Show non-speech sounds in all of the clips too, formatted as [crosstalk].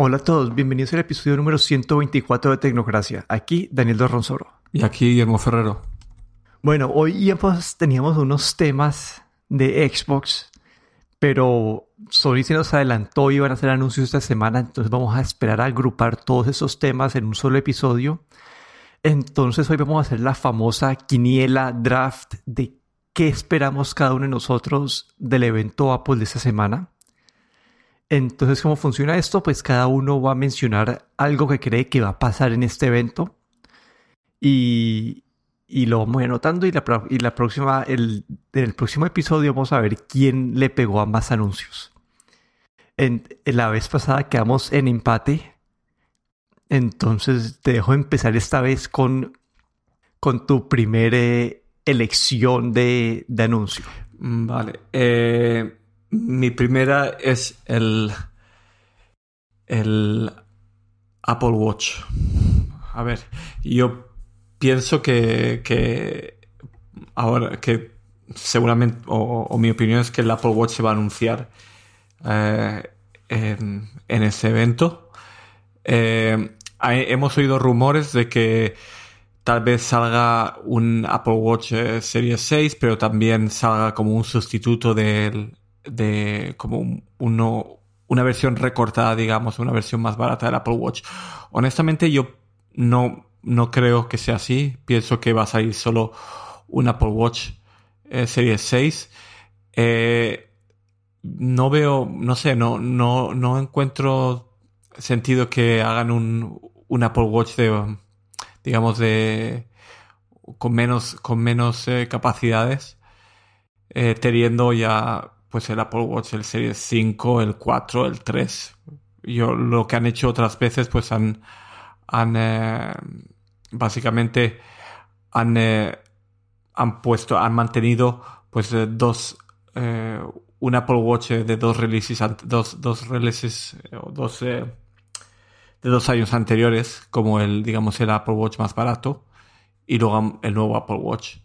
Hola a todos, bienvenidos al episodio número 124 de Tecnocracia. Aquí Daniel Dorronsoro. Y aquí Guillermo Ferrero. Bueno, hoy ya pues teníamos unos temas de Xbox, pero Sony se nos adelantó y van a hacer anuncios esta semana, entonces vamos a esperar a agrupar todos esos temas en un solo episodio. Entonces hoy vamos a hacer la famosa quiniela draft de qué esperamos cada uno de nosotros del evento Apple de esta semana. Entonces, ¿cómo funciona esto? Pues cada uno va a mencionar algo que cree que va a pasar en este evento y, lo vamos anotando y la, próxima, el, en el próximo episodio vamos a ver quién le pegó a más anuncios. En, la vez pasada quedamos en empate, entonces te dejo empezar esta vez con, tu primera elección de, de anuncio. Vale. Eh, mi primera es el, el Apple Watch. A ver, yo pienso que, que ahora que seguramente, o, mi opinión es que el Apple Watch se va a anunciar eh, en, ese evento. Eh, hemos oído rumores de que tal vez salga un Apple Watch eh, Series 6, pero también salga como un sustituto del de como uno, una versión recortada, digamos, una versión más barata del Apple Watch. Honestamente, yo no, no creo que sea así. Pienso que va a salir solo un Apple Watch eh, Series 6. Eh, no veo, no sé, no, no, no encuentro sentido que hagan un, un Apple Watch de, digamos, de, con menos, con menos eh, capacidades, teniendo ya pues el Apple Watch, el Series 5, el 4, el 3. Yo lo que han hecho otras veces, pues han, han eh, básicamente han, eh, han puesto, han mantenido pues eh, un Apple Watch de dos releases, dos, dos releases, dos, de dos años anteriores, como el, digamos, el Apple Watch más barato, y luego el nuevo Apple Watch.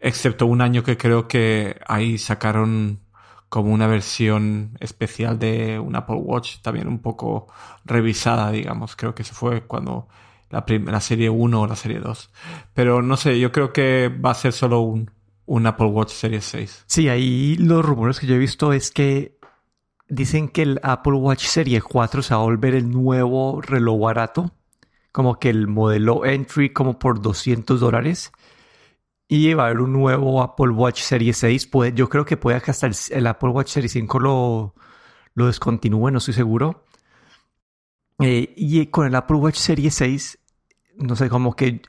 Excepto un año que creo que ahí sacaron como una versión especial de un Apple Watch, también un poco revisada, digamos. Creo que se fue cuando la, la serie 1 o la serie 2. Pero no sé, yo creo que va a ser solo un, un Apple Watch Serie 6. Sí, ahí los rumores que yo he visto es que dicen que el Apple Watch Serie 4 se va a volver el nuevo reloj barato. Como que el modelo entry como por 200 dólares y va a haber un nuevo Apple Watch Series 6. Puede, yo creo que puede que hasta el, Apple Watch Series 5 lo, lo descontinúe, no estoy seguro. Eh, y con el Apple Watch Series 6, no sé, como que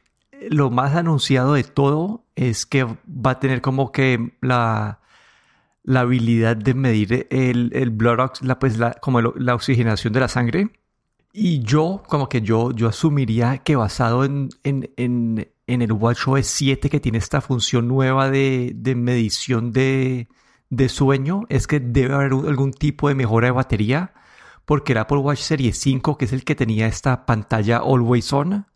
lo más anunciado de todo es que va a tener como que la, la habilidad de medir el, el blood la, pues la, como la oxigenación de la sangre. Y yo, como que yo, yo asumiría que basado en, en, en, en el WatchOS 7 que tiene esta función nueva de, de medición de, de, sueño, es que debe haber algún tipo de mejora de batería, porque el Apple Watch Series 5, que es el que tenía esta pantalla Always On,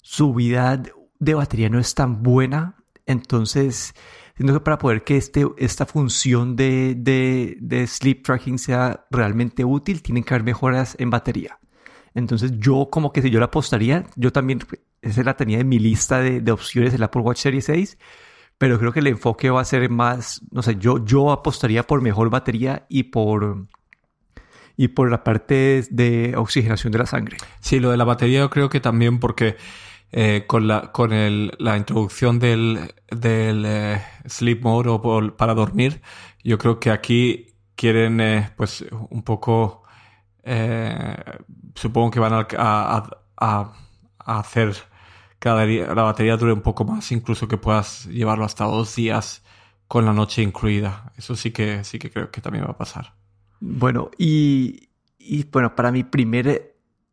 su vida de batería no es tan buena. Entonces, siento que para poder que este, esta función de, de, de sleep tracking sea realmente útil, tienen que haber mejoras en batería. Entonces yo como que si yo la apostaría, yo también, esa la tenía en mi lista de, opciones el Apple Watch Series 6, pero creo que el enfoque va a ser más, no sé, yo, yo apostaría por mejor batería y por, y por la parte de oxigenación de la sangre. Sí, lo de la batería yo creo que también porque eh, con, la, con el, la introducción del, del eh, sleep mode o para dormir, yo creo que aquí quieren eh, pues un poco eh, supongo que van a, hacer que la batería dure un poco más, incluso que puedas llevarlo hasta dos días con la noche incluida. Eso sí que, sí que creo que también va a pasar. Bueno, y, bueno, para mi primera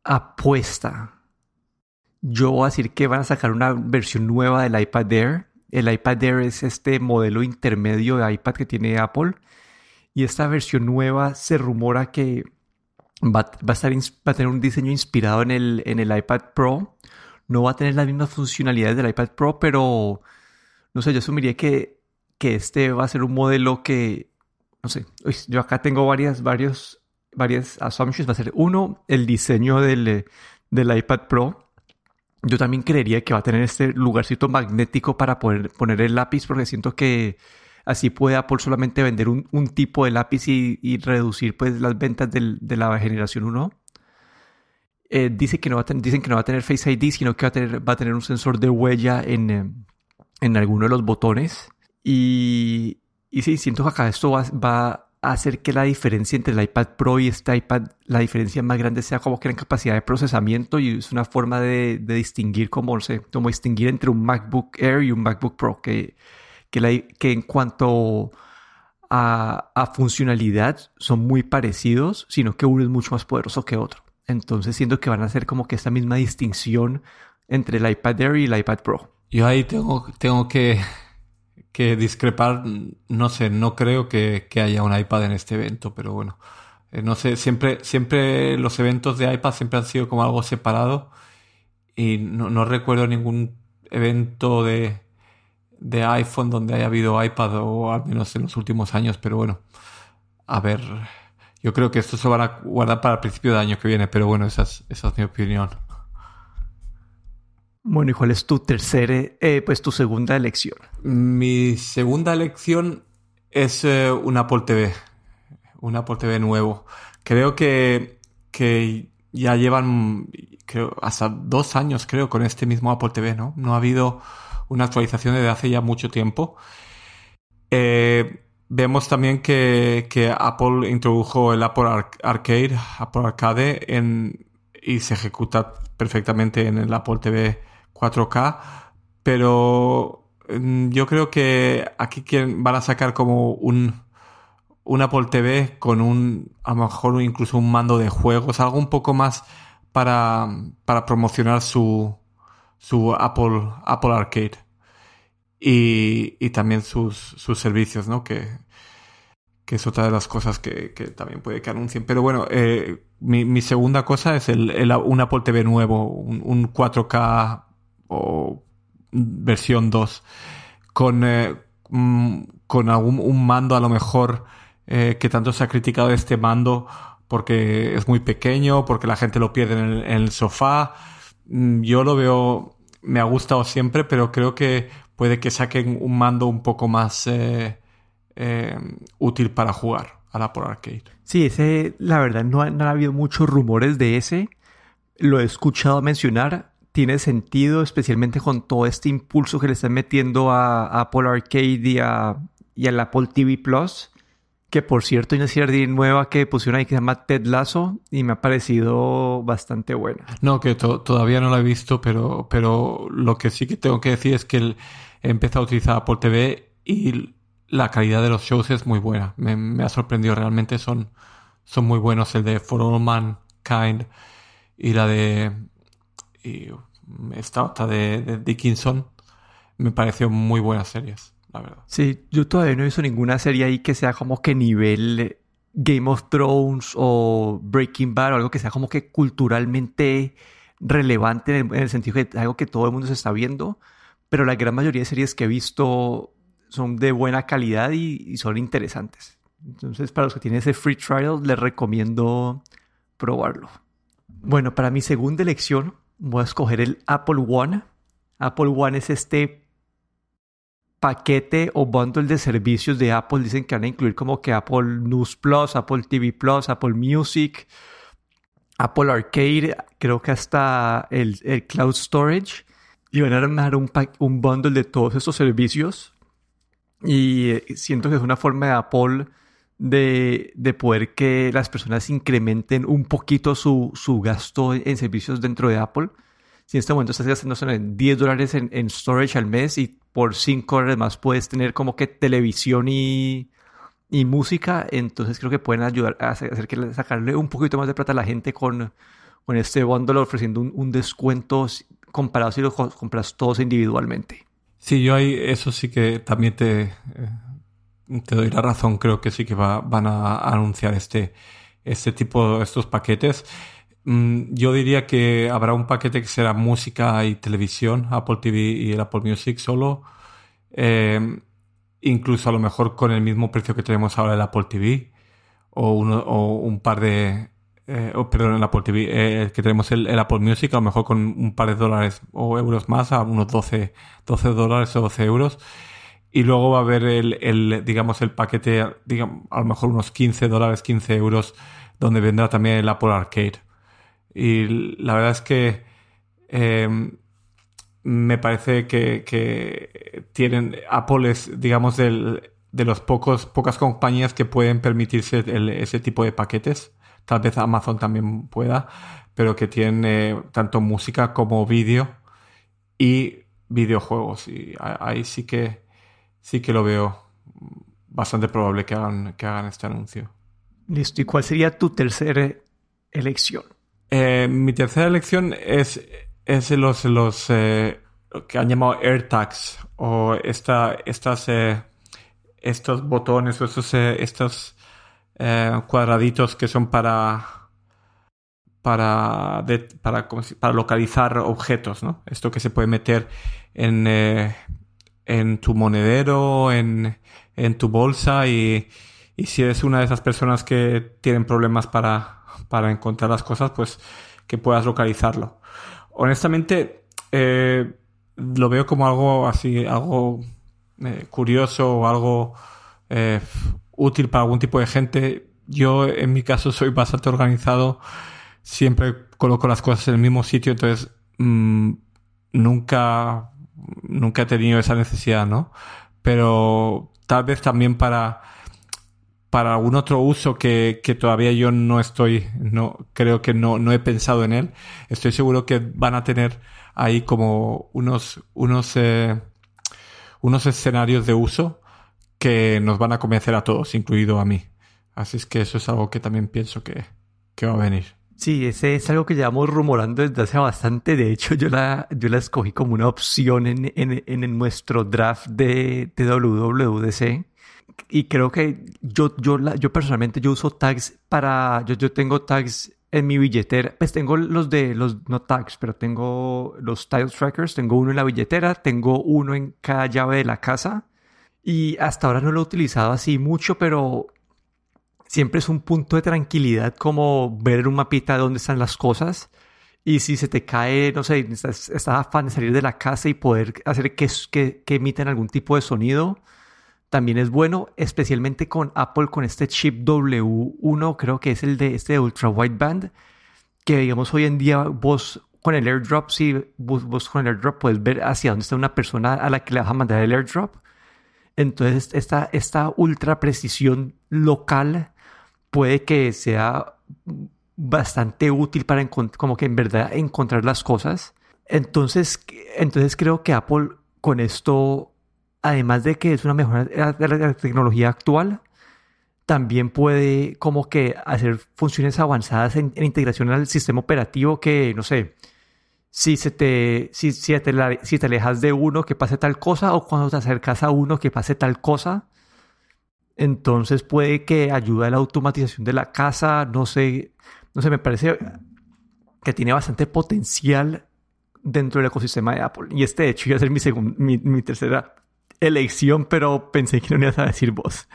apuesta, yo voy a decir que van a sacar una versión nueva del iPad Air. El iPad Air es este modelo intermedio de iPad que tiene Apple. Y esta versión nueva se rumora que Va, a estar, va a tener un diseño inspirado en el, en el iPad Pro. No va a tener las mismas funcionalidades del iPad Pro, pero no sé, yo asumiría que, que este va a ser un modelo que, no sé, yo acá tengo varias, varios varias assumptions. Va a ser uno, el diseño del, del iPad Pro. Yo también creería que va a tener este lugarcito magnético para poder poner el lápiz porque siento que así puede Apple solamente vender un, tipo de lápiz y, reducir pues las ventas de la generación 1. Eh, dice que no va a dicen que no va a tener Face ID, sino que va a tener, va a tener un sensor de huella en, eh, en alguno de los botones. Y, y sí, siento que acá esto va, va, a hacer que la diferencia entre el iPad Pro y este iPad, la diferencia más grande sea como que en capacidad de procesamiento y es una forma de, de distinguir, como, no sé, como distinguir entre un MacBook Air y un MacBook Pro, que, que, que en cuanto a, a, funcionalidad son muy parecidos, sino que uno es mucho más poderoso que otro. Entonces siento que van a hacer como que esta misma distinción entre el iPad Air y el iPad Pro. Yo ahí tengo, tengo que que discrepar, no sé, no creo que, haya un iPad en este evento, pero bueno, eh, no sé, siempre, siempre los eventos de iPad siempre han sido como algo separado y no, recuerdo ningún evento de, de iPhone donde haya habido iPad o al menos en los últimos años, pero bueno, a ver, yo creo que esto se va a guardar para el principio de año que viene, pero bueno, esa esa es mi opinión. Bueno, ¿y cuál es tu tercera, eh, pues tu segunda elección? Mi segunda elección es eh, un Apple TV, un Apple TV nuevo. Creo que, que ya llevan creo, hasta dos años, creo, con este mismo Apple TV, ¿no? No ha habido una actualización desde hace ya mucho tiempo. Eh, vemos también que, que, Apple introdujo el Apple Arcade, Apple Arcade, en, y se ejecuta perfectamente en el Apple TV 4K, pero mm, yo creo que aquí van a sacar como un, un Apple TV con un, a lo mejor incluso un mando de juegos, algo un poco más para, para promocionar su, su Apple, Apple Arcade. Y, y también sus, sus servicios, ¿no? Que, que es otra de las cosas que, que también puede que anuncien. Pero bueno, eh, mi, segunda cosa es el, el, un Apple TV nuevo, un, un 4K o versión 2 con, eh, mm, con algún un mando a lo mejor eh, que tanto se ha criticado este mando porque es muy pequeño, porque la gente lo pierde en el, sofá. Mm, yo lo veo, me ha gustado siempre, pero creo que puede que saquen un mando un poco más eh, útil para jugar a la por arcade. Sí, ese, la verdad, no, ha habido muchos rumores de ese. Lo he escuchado mencionar tiene sentido, especialmente con todo este impulso que le están metiendo a, Apple Arcade y, a, y al Apple TV Plus. Que por cierto, hay una serie nueva que pusieron ahí que se llama Ted Lasso y me ha parecido bastante buena. No, que todavía no la he visto, pero, pero lo que sí que tengo que decir es que he empezado a utilizar Apple TV y la calidad de los shows es muy buena. Me, ha sorprendido realmente, son, son muy buenos. El de For All Mankind y la de y esta otra de, Dickinson me pareció muy buenas series, Sí, yo todavía no he visto ninguna serie ahí que sea como que nivel Game of Thrones o Breaking Bad o algo que sea como que culturalmente relevante en el, sentido que algo que todo el mundo se está viendo, pero la gran mayoría de series que he visto son de buena calidad y, y son interesantes. Entonces, para los que tienen ese free trial, les recomiendo probarlo. Bueno, para mi segunda elección voy a escoger el Apple One. Apple One es este paquete o bundle de servicios de Apple. Dicen que van a incluir como que Apple News Plus, Apple TV Plus, Apple Music, Apple Arcade, creo que hasta el, Cloud Storage. Y van a armar un, un bundle de todos esos servicios. Y eh, siento que es una forma de Apple de, de, poder que las personas incrementen un poquito su, su, gasto en servicios dentro de Apple. Si en este momento estás gastando 10 dólares en, en, storage al mes y por 5 dólares puedes tener como que televisión y, y música, entonces creo que pueden ayudar a hacer que sacarle un poquito más de plata a la gente con, con este bundle ofreciendo un, un descuento comparado si lo compras todos individualmente. Sí, yo ahí eso sí que también te, eh, te doy la razón, creo que sí que van a anunciar este, este tipo, estos paquetes. Mm, yo diría que habrá un paquete que será música y televisión, Apple TV y el Apple Music solo. Eh, incluso a lo mejor con el mismo precio que tenemos ahora el Apple TV. o, uno, o un par de... Eh, perdón, el Apple TV, eh, que tenemos el, Apple Music, a lo mejor con un par de dólares o euros más, a unos 12, 12 dólares o 12 euros. Y luego va a haber el, el, digamos, el paquete, digamos, a lo mejor unos 15 dólares, 15 euros, donde vendrá también el Apple Arcade. Y la verdad es que eh, me parece que, tienen Apple es, digamos, del, de los pocos, pocas compañías que pueden permitirse ese tipo de paquetes. Tal vez Amazon también pueda, pero que tiene tanto música como vídeo y videojuegos. Y ahí sí que sí que lo veo bastante probable que hagan, que hagan este anuncio. Listo. ¿Y cuál sería tu tercera elección? Eh, mi tercera elección es, es los, los eh, que han llamado AirTags o esta, estas eh, estos botones o estos, estos cuadraditos que son para para, para, para, localizar objetos, ¿no? Esto que se puede meter en, en tu monedero, en, en tu bolsa y, y, si eres una de esas personas que tienen problemas para, para encontrar las cosas, pues que puedas localizarlo. Honestamente, lo veo como algo así, algo eh, curioso o algo eh, útil para algún tipo de gente. Yo, en mi caso, soy bastante organizado. Siempre coloco las cosas en el mismo sitio, entonces mm, nunca, nunca he tenido esa necesidad, ¿no? Pero tal vez también para, para algún otro uso que, que, todavía yo no estoy, no, creo que no, no he pensado en él. Estoy seguro que van a tener ahí como unos, unos, eh, unos escenarios de uso que nos van a convencer a todos, incluido a mí. Así es que eso es algo que también pienso que, va a venir. Sí, ese es algo que llevamos rumorando desde hace bastante. De hecho, yo la, yo la escogí como una opción en, en, nuestro draft de, de, WWDC. Y creo que yo, yo, la, yo personalmente yo uso tags para... Yo, yo tengo tags en mi billetera, pues tengo los de los no tags, pero tengo los tile trackers, tengo uno en la billetera, tengo uno en cada llave de la casa. Y hasta ahora no lo he utilizado así mucho, pero siempre es un punto de tranquilidad como ver en un mapita dónde están las cosas. Y si se te cae, no sé, estás, estás afán de salir de la casa y poder hacer que, que, que emiten algún tipo de sonido también es bueno, especialmente con Apple, con este chip W1, creo que es el de este ultra wideband, que digamos hoy en día vos con el airdrop, si vos, con el airdrop puedes ver hacia dónde está una persona a la que le vas a mandar el airdrop. Entonces, esta, esta ultra precisión local puede que sea bastante útil para como que en verdad encontrar las cosas. Entonces, entonces creo que Apple con esto además de que es una mejora de la tecnología actual, también puede como que hacer funciones avanzadas en, integración al sistema operativo que, no sé, si, se te, si, si, te, si te alejas de uno que pase tal cosa o cuando te acercas a uno que pase tal cosa. Entonces puede que ayude a la automatización de la casa, no sé, no sé, me parece que tiene bastante potencial dentro del ecosistema de Apple. Y este, de hecho, iba a ser mi, mi, mi tercera elección, pero pensé que no ibas a decir vos.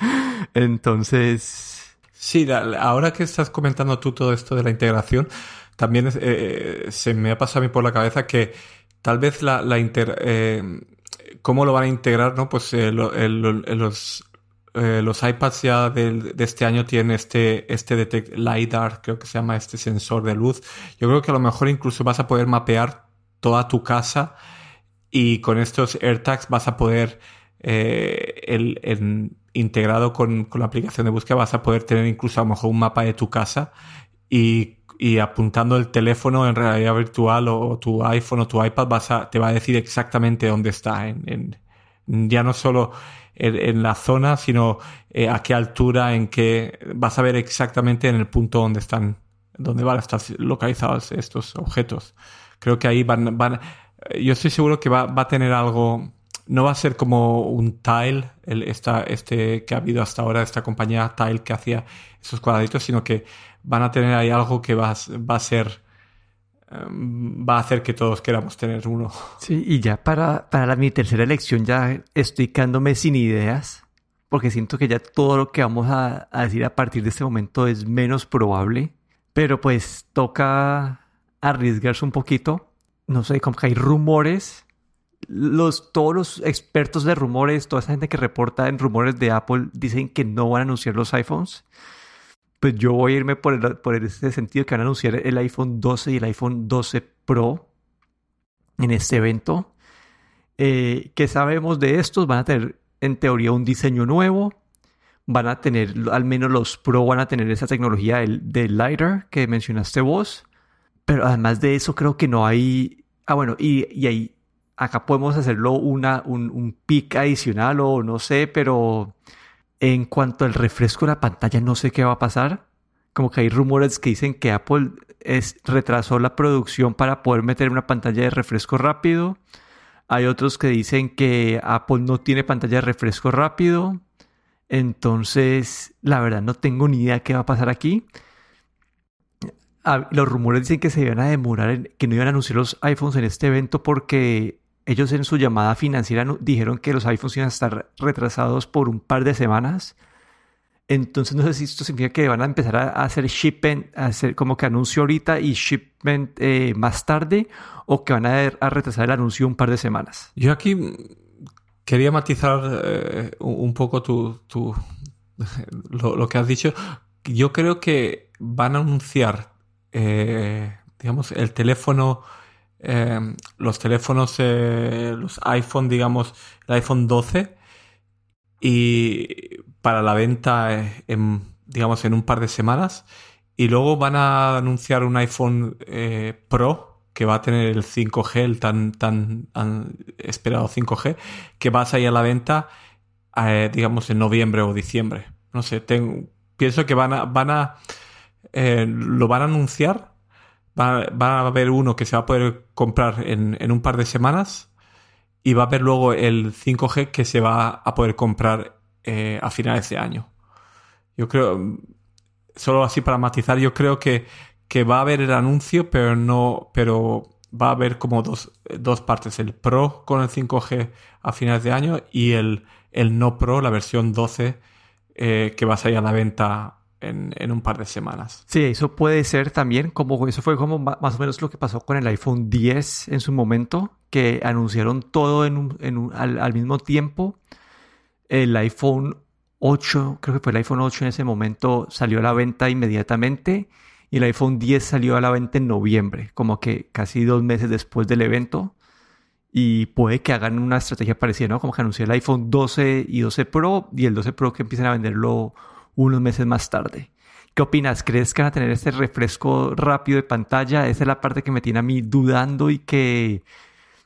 Entonces... Sí, ahora que estás comentando tú todo esto de la integración, también eh, se me ha pasado a mí por la cabeza que tal vez la, la eh, cómo lo van a integrar, ¿no? Pues eh, los, los iPads ya de, este año tienen este, este detect LiDAR, creo que se llama este sensor de luz. Yo creo que a lo mejor incluso vas a poder mapear toda tu casa y con estos AirTags vas a poder eh, el, integrado con, la aplicación de búsqueda vas a poder tener incluso a lo mejor un mapa de tu casa y, apuntando el teléfono en realidad virtual o, tu iPhone o tu iPad te va a decir exactamente dónde está. En, ya no solo en, la zona, sino eh, a qué altura, en qué vas a ver exactamente en el punto donde están, donde van a estar localizados estos objetos. Creo que ahí van, van yo estoy seguro que va, va a tener algo no va a ser como un Tile, el, esta, este que ha habido hasta ahora, esta compañía Tile que hacía esos cuadraditos, sino que van a tener ahí algo que va, va a ser em, va a hacer que todos queramos tener uno. [laughs] Sí, y ya para, para mi tercera elección ya estoy quedándome sin ideas, porque siento que ya todo lo que vamos a, a decir a partir de este momento es menos probable, pero pues toca arriesgarse un poquito. No sé, como que hay rumores los, todos los expertos de rumores, toda esa gente que reporta en rumores de Apple, dicen que no van a anunciar los iPhones. Pues yo voy a irme por, el, por ese sentido que van a anunciar el iPhone 12 y el iPhone 12 Pro en este evento. Eh, ¿Qué sabemos de estos? Van a tener en teoría un diseño nuevo. Van a tener, al menos los Pro van a tener esa tecnología del, del LiDAR que mencionaste vos. Pero además de eso creo que no hay... Ah, bueno, y, y hay acá podemos hacerlo una, un, un pic adicional o no sé, pero en cuanto al refresco de la pantalla no sé qué va a pasar. Como que hay rumores que dicen que Apple es, retrasó la producción para poder meter una pantalla de refresco rápido. Hay otros que dicen que Apple no tiene pantalla de refresco rápido. Entonces, la verdad no tengo ni idea qué va a pasar aquí. Ah, los rumores dicen que se iban a demorar, que no iban a anunciar los iPhones en este evento porque ellos en su llamada financiera dijeron que los iPhones iban a estar retrasados por un par de semanas. Entonces no sé si esto significa que van a empezar a hacer shipment, a hacer como que anuncio ahorita y shipment eh, más tarde, o que van a, retrasar el anuncio un par de semanas. Yo aquí quería matizar eh, un poco tu, [laughs] lo, que has dicho. Yo creo que van a anunciar, eh, digamos, el teléfono Em, los teléfonos, eh, los iPhone, digamos, el iPhone 12 y para la venta, eh, digamos, en un par de semanas. Y luego van a anunciar un iPhone eh, Pro que va a tener el 5G, el tan, tan, esperado 5G, que va a salir a la venta, digamos, en noviembre o diciembre. No sé, pienso que van a, van a, lo van a anunciar va, a haber uno que se va a poder comprar en, un par de semanas y va a haber luego el 5G que se va a poder comprar eh, a finales de año. Yo creo, solo así para matizar, yo creo que, que va a haber el anuncio, pero no, pero va a haber como dos, dos partes, el Pro con el 5G a finales de año y el, el no Pro, la versión 12, eh, que va a salir a la venta en, un par de semanas. Sí, eso puede ser también, como eso fue como más o menos lo que pasó con el iPhone 10 en su momento, que anunciaron todo en al, mismo tiempo. El iPhone 8, creo que fue el iPhone 8 en ese momento, salió a la venta inmediatamente y el iPhone 10 salió a la venta en noviembre, como que casi dos meses después del evento. Y puede que hagan una estrategia parecida, ¿no? Como que anunció el iPhone 12 y 12 Pro y el 12 Pro que empiecen a venderlo unos meses más tarde. ¿Qué opinas? ¿Crees que van a tener este refresco rápido de pantalla? Esa es la parte que me tiene a mí dudando y que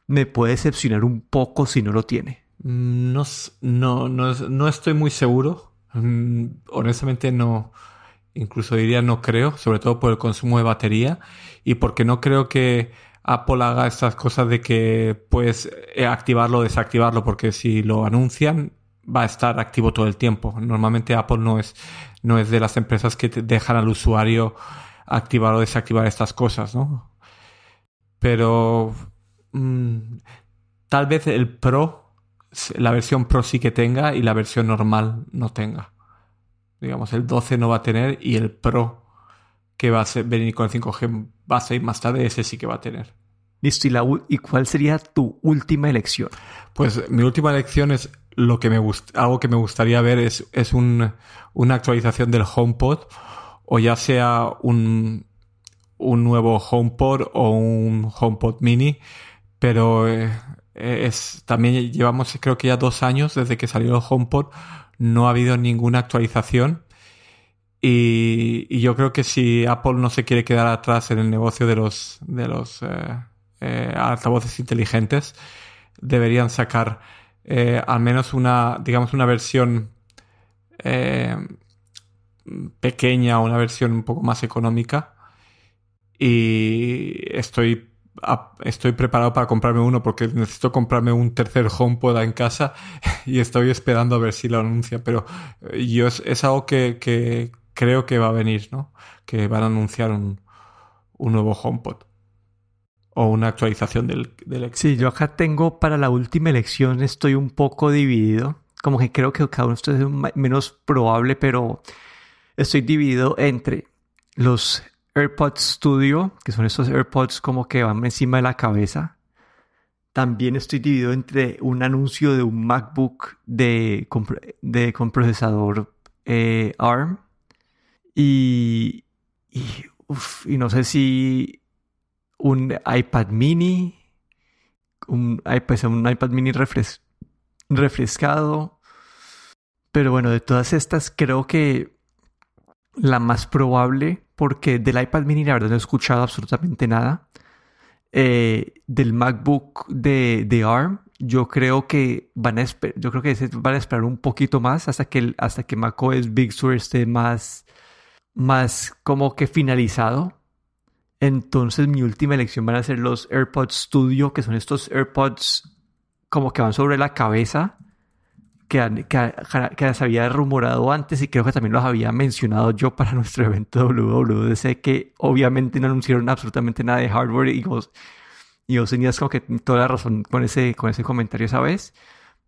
me puede decepcionar un poco si no lo tiene. No, no, no, estoy muy seguro. Mm, honestamente no, incluso diría no creo, sobre todo por el consumo de batería y porque no creo que Apple haga estas cosas de que puedes eh, activarlo o desactivarlo, porque si lo anuncian va a estar activo todo el tiempo. Normalmente Apple no es, no es de las empresas que dejan al usuario activar o desactivar estas cosas, ¿no? Pero mm, tal vez el Pro, la versión Pro sí que tenga y la versión normal no tenga. Digamos, el 12 no va a tener y el Pro que va a ser, venir con el 5G va a ser más tarde, ese sí que va a tener. Listo, ¿y, ¿y cuál sería tu última elección? Pues mi última elección es lo que me algo que me gustaría ver es, es un, una actualización del HomePod o ya sea un, un nuevo HomePod o un HomePod mini, pero eh, es, también llevamos creo que ya dos años desde que salió el HomePod, no ha habido ninguna actualización y, y, yo creo que si Apple no se quiere quedar atrás en el negocio de los, de los eh, eh, altavoces inteligentes, deberían sacar eh, al menos una, digamos, una versión eh, pequeña, una versión un poco más económica. Y estoy, estoy preparado para comprarme uno porque necesito comprarme un tercer HomePod en casa [laughs] y estoy esperando a ver si lo anuncia. Pero eh, yo es, algo que, creo que va a venir, ¿no? Que van a anunciar un, un nuevo HomePod o una actualización del, del Sí, yo acá tengo para la última elección, estoy un poco dividido. como que creo que cada uno de es menos probable, pero estoy dividido entre los AirPods Studio, que son estos AirPods como que van encima de la cabeza. También estoy dividido entre un anuncio de un MacBook de, de con procesador eh, ARM y, y, no sé si un iPad mini, un, pues, un iPad mini refrescado. Pero bueno, de todas estas creo que la más probable, porque del iPad mini la verdad no he escuchado absolutamente nada. Eh, del MacBook de, de, ARM, yo creo que van a yo creo que van a esperar un poquito más hasta que hasta que macOS Big Sur esté más más como que finalizado. Entonces mi última elección van a ser los AirPods Studio, que son estos AirPods como que van sobre la cabeza, que, que, se había rumorado antes y creo que también los había mencionado yo para [laughs] nuestro evento WWDC, que obviamente no anunciaron absolutamente nada de hardware y vos, y vos tenías como que toda la razón con ese, con ese comentario esa vez.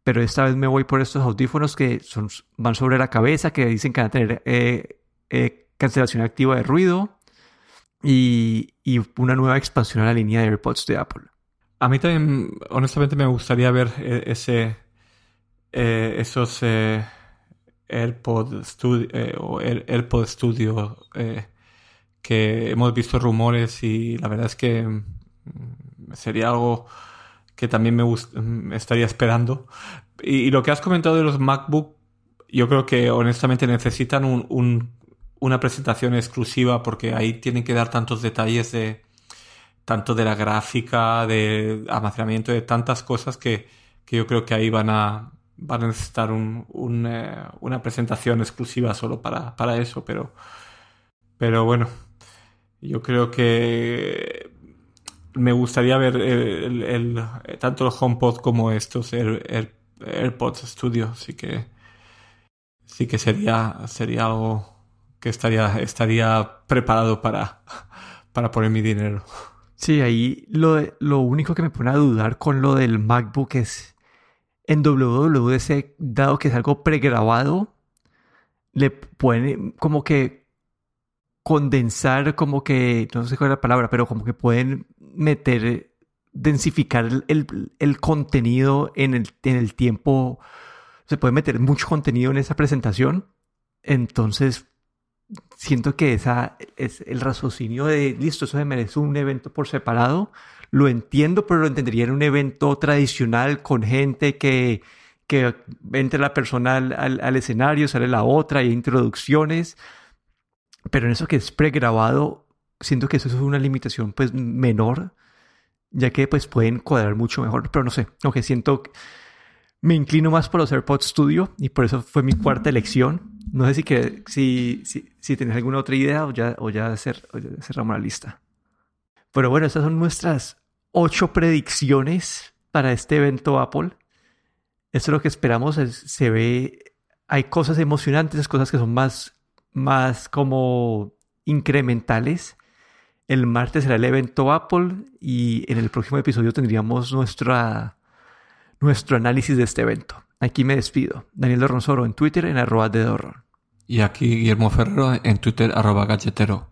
Pero esta vez me voy por estos audífonos que son, van sobre la cabeza, que dicen que van a tener eh, eh, cancelación activa de ruido y, una nueva expansión a la línea de AirPods de Apple. A mí también, honestamente, me gustaría ver eh, ese, eh, esos eh, AirPod AirPod Studio que hemos visto rumores y la verdad es que mm, sería algo que también me, me estaría esperando. Y, lo que has comentado de los MacBook, yo creo que honestamente necesitan un una presentación exclusiva porque ahí tienen que dar tantos detalles de tanto de la gráfica, de almacenamiento, de tantas cosas que, yo creo que ahí van a, van a necesitar un, eh, una presentación exclusiva solo para, para, eso, pero, pero bueno, yo creo que me gustaría ver el, tanto el HomePod como estos AirPods Studio, así que sí que sería, sería algo que estaría, estaría preparado para, para poner mi dinero. Sí, ahí lo, lo único que me pone a dudar con lo del MacBook es en WWDC, dado que es algo pregrabado, le pueden como que condensar, como que, no sé cuál es la palabra, pero como que pueden meter, densificar el, el contenido en el, en el tiempo. Se puede meter mucho contenido en esa presentación. Entonces, siento que esa es el raciocinio de, listo, eso se merece un evento por separado. Lo entiendo, pero lo entendería en un evento tradicional con gente que, que entre la persona al, escenario, sale la otra, hay introducciones. Pero en eso que es pregrabado, siento que eso es una limitación pues menor, ya que pues pueden cuadrar mucho mejor. Pero no sé, aunque siento... Me inclino más por los AirPods Studio y por eso fue mi cuarta elección no sé si, que, si, si, si tienes alguna otra idea o ya, o ya, cerramos la lista. Pero bueno, estas son nuestras ocho predicciones para este evento Apple. Esto es lo que esperamos. se ve, hay cosas emocionantes, cosas que son más, más como incrementales. El martes será el evento Apple y en el próximo episodio tendríamos nuestra, nuestro análisis de este evento. Aquí me despido. Daniel Dorronsoro en Twitter en arroba de. Y aquí Guillermo Ferrero en Twitter arroba galletero.